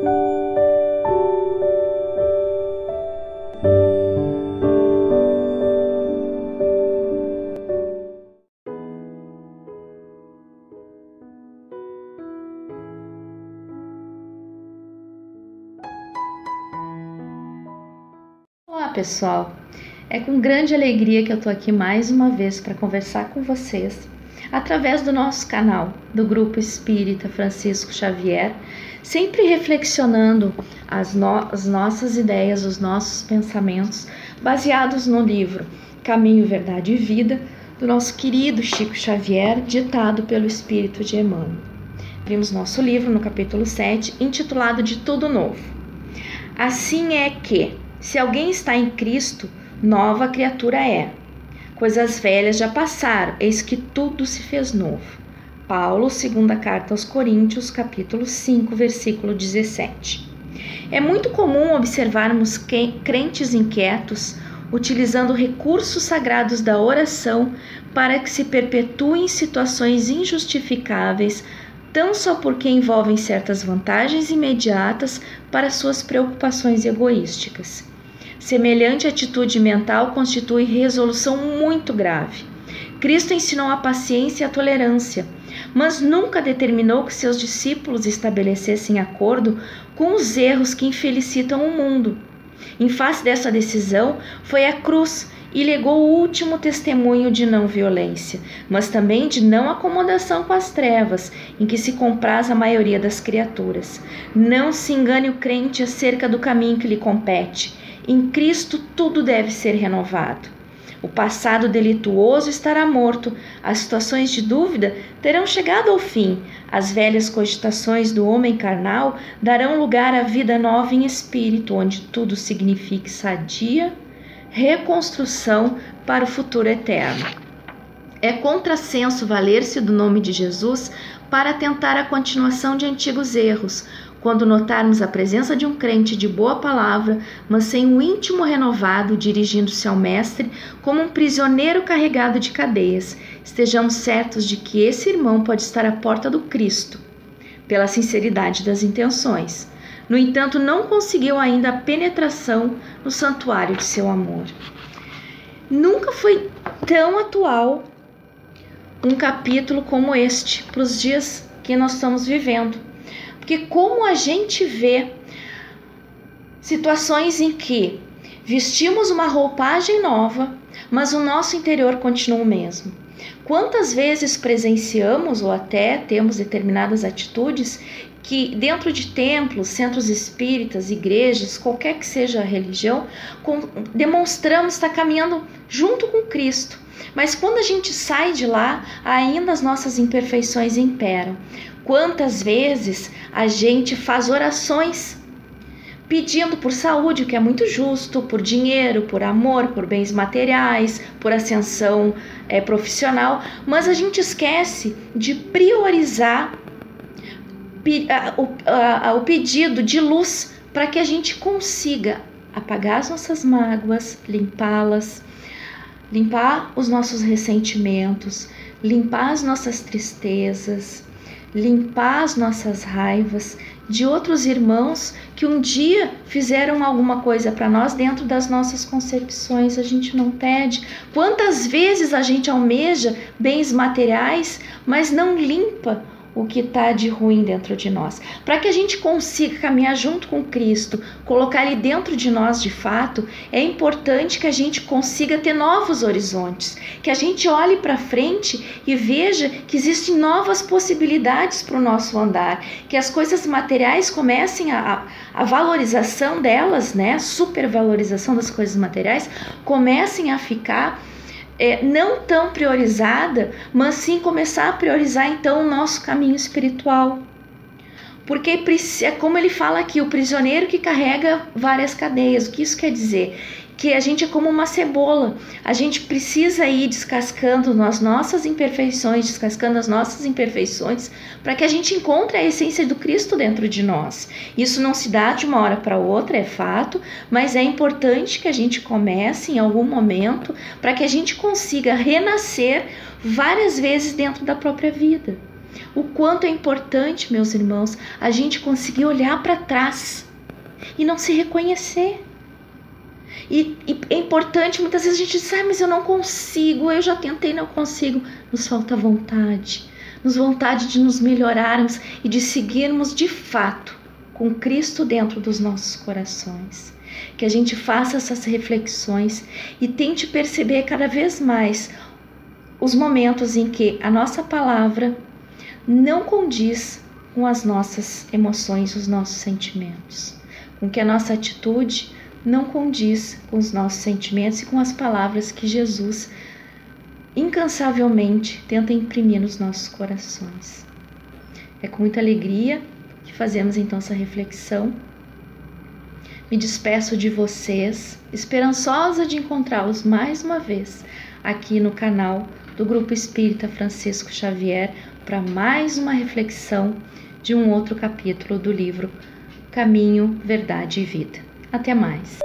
Olá, pessoal. É com grande alegria que eu tô aqui mais uma vez para conversar com vocês através do nosso canal do Grupo Espírita Francisco Xavier, sempre reflexionando as, no as nossas ideias, os nossos pensamentos, baseados no livro Caminho, Verdade e Vida, do nosso querido Chico Xavier, ditado pelo Espírito de Emmanuel. Vimos nosso livro no capítulo 7, intitulado De Tudo Novo. Assim é que se alguém está em Cristo, nova criatura é. Coisas velhas já passaram, eis que tudo se fez novo. Paulo, segunda carta aos Coríntios, capítulo 5, versículo 17. É muito comum observarmos crentes inquietos utilizando recursos sagrados da oração para que se perpetuem situações injustificáveis, tão só porque envolvem certas vantagens imediatas para suas preocupações egoísticas. Semelhante atitude mental constitui resolução muito grave. Cristo ensinou a paciência e a tolerância, mas nunca determinou que seus discípulos estabelecessem acordo com os erros que infelicitam o mundo. Em face dessa decisão, foi a cruz e legou o último testemunho de não violência, mas também de não acomodação com as trevas, em que se compraz a maioria das criaturas. Não se engane o crente acerca do caminho que lhe compete. Em Cristo tudo deve ser renovado. O passado delituoso estará morto, as situações de dúvida terão chegado ao fim, as velhas cogitações do homem carnal darão lugar à vida nova em espírito, onde tudo signifique sadia, reconstrução para o futuro eterno. É contrassenso valer-se do nome de Jesus para tentar a continuação de antigos erros, quando notarmos a presença de um crente de boa palavra, mas sem um íntimo renovado, dirigindo-se ao Mestre como um prisioneiro carregado de cadeias, estejamos certos de que esse irmão pode estar à porta do Cristo, pela sinceridade das intenções. No entanto, não conseguiu ainda a penetração no santuário de seu amor. Nunca foi tão atual um capítulo como este para os dias que nós estamos vivendo porque como a gente vê situações em que vestimos uma roupagem nova, mas o nosso interior continua o mesmo. Quantas vezes presenciamos ou até temos determinadas atitudes que dentro de templos, centros espíritas, igrejas, qualquer que seja a religião, demonstramos estar caminhando junto com Cristo. Mas quando a gente sai de lá, ainda as nossas imperfeições imperam. Quantas vezes a gente faz orações pedindo por saúde, o que é muito justo, por dinheiro, por amor, por bens materiais, por ascensão é, profissional, mas a gente esquece de priorizar o, pedido de luz para que a gente consiga apagar as nossas mágoas, limpá-las, limpar os nossos ressentimentos, limpar as nossas tristezas, limpar as nossas raivas de outros irmãos que um dia fizeram alguma coisa para nós dentro das nossas concepções, a gente não pede. Quantas vezes a gente almeja bens materiais, mas não limpa o que está de ruim dentro de nós. Para que a gente consiga caminhar junto com Cristo, colocar Ele dentro de nós de fato, é importante que a gente consiga ter novos horizontes, que a gente olhe para frente e veja que existem novas possibilidades para o nosso andar, que as coisas materiais comecem a, a valorização delas, né, supervalorização das coisas materiais, comecem a ficar é, não tão priorizada, mas sim começar a priorizar então o nosso caminho espiritual. Porque é como ele fala aqui, o prisioneiro que carrega várias cadeias. O que isso quer dizer? Que a gente é como uma cebola. A gente precisa ir descascando as nossas imperfeições, descascando as nossas imperfeições, para que a gente encontre a essência do Cristo dentro de nós. Isso não se dá de uma hora para outra, é fato, mas é importante que a gente comece em algum momento para que a gente consiga renascer várias vezes dentro da própria vida. O quanto é importante, meus irmãos, a gente conseguir olhar para trás e não se reconhecer. E, e, é importante, muitas vezes a gente diz, ah, mas eu não consigo, eu já tentei, não consigo. Nos falta vontade, nos vontade de nos melhorarmos e de seguirmos de fato com Cristo dentro dos nossos corações. Que a gente faça essas reflexões e tente perceber cada vez mais os momentos em que a nossa palavra não condiz com as nossas emoções, os nossos sentimentos, com que a nossa atitude não condiz com os nossos sentimentos e com as palavras que Jesus incansavelmente tenta imprimir nos nossos corações. É com muita alegria que fazemos então essa reflexão. Me despeço de vocês, esperançosa de encontrá-los mais uma vez aqui no canal do Grupo Espírita Francisco Xavier para mais uma reflexão de um outro capítulo do livro Caminho, Verdade e Vida. Até mais!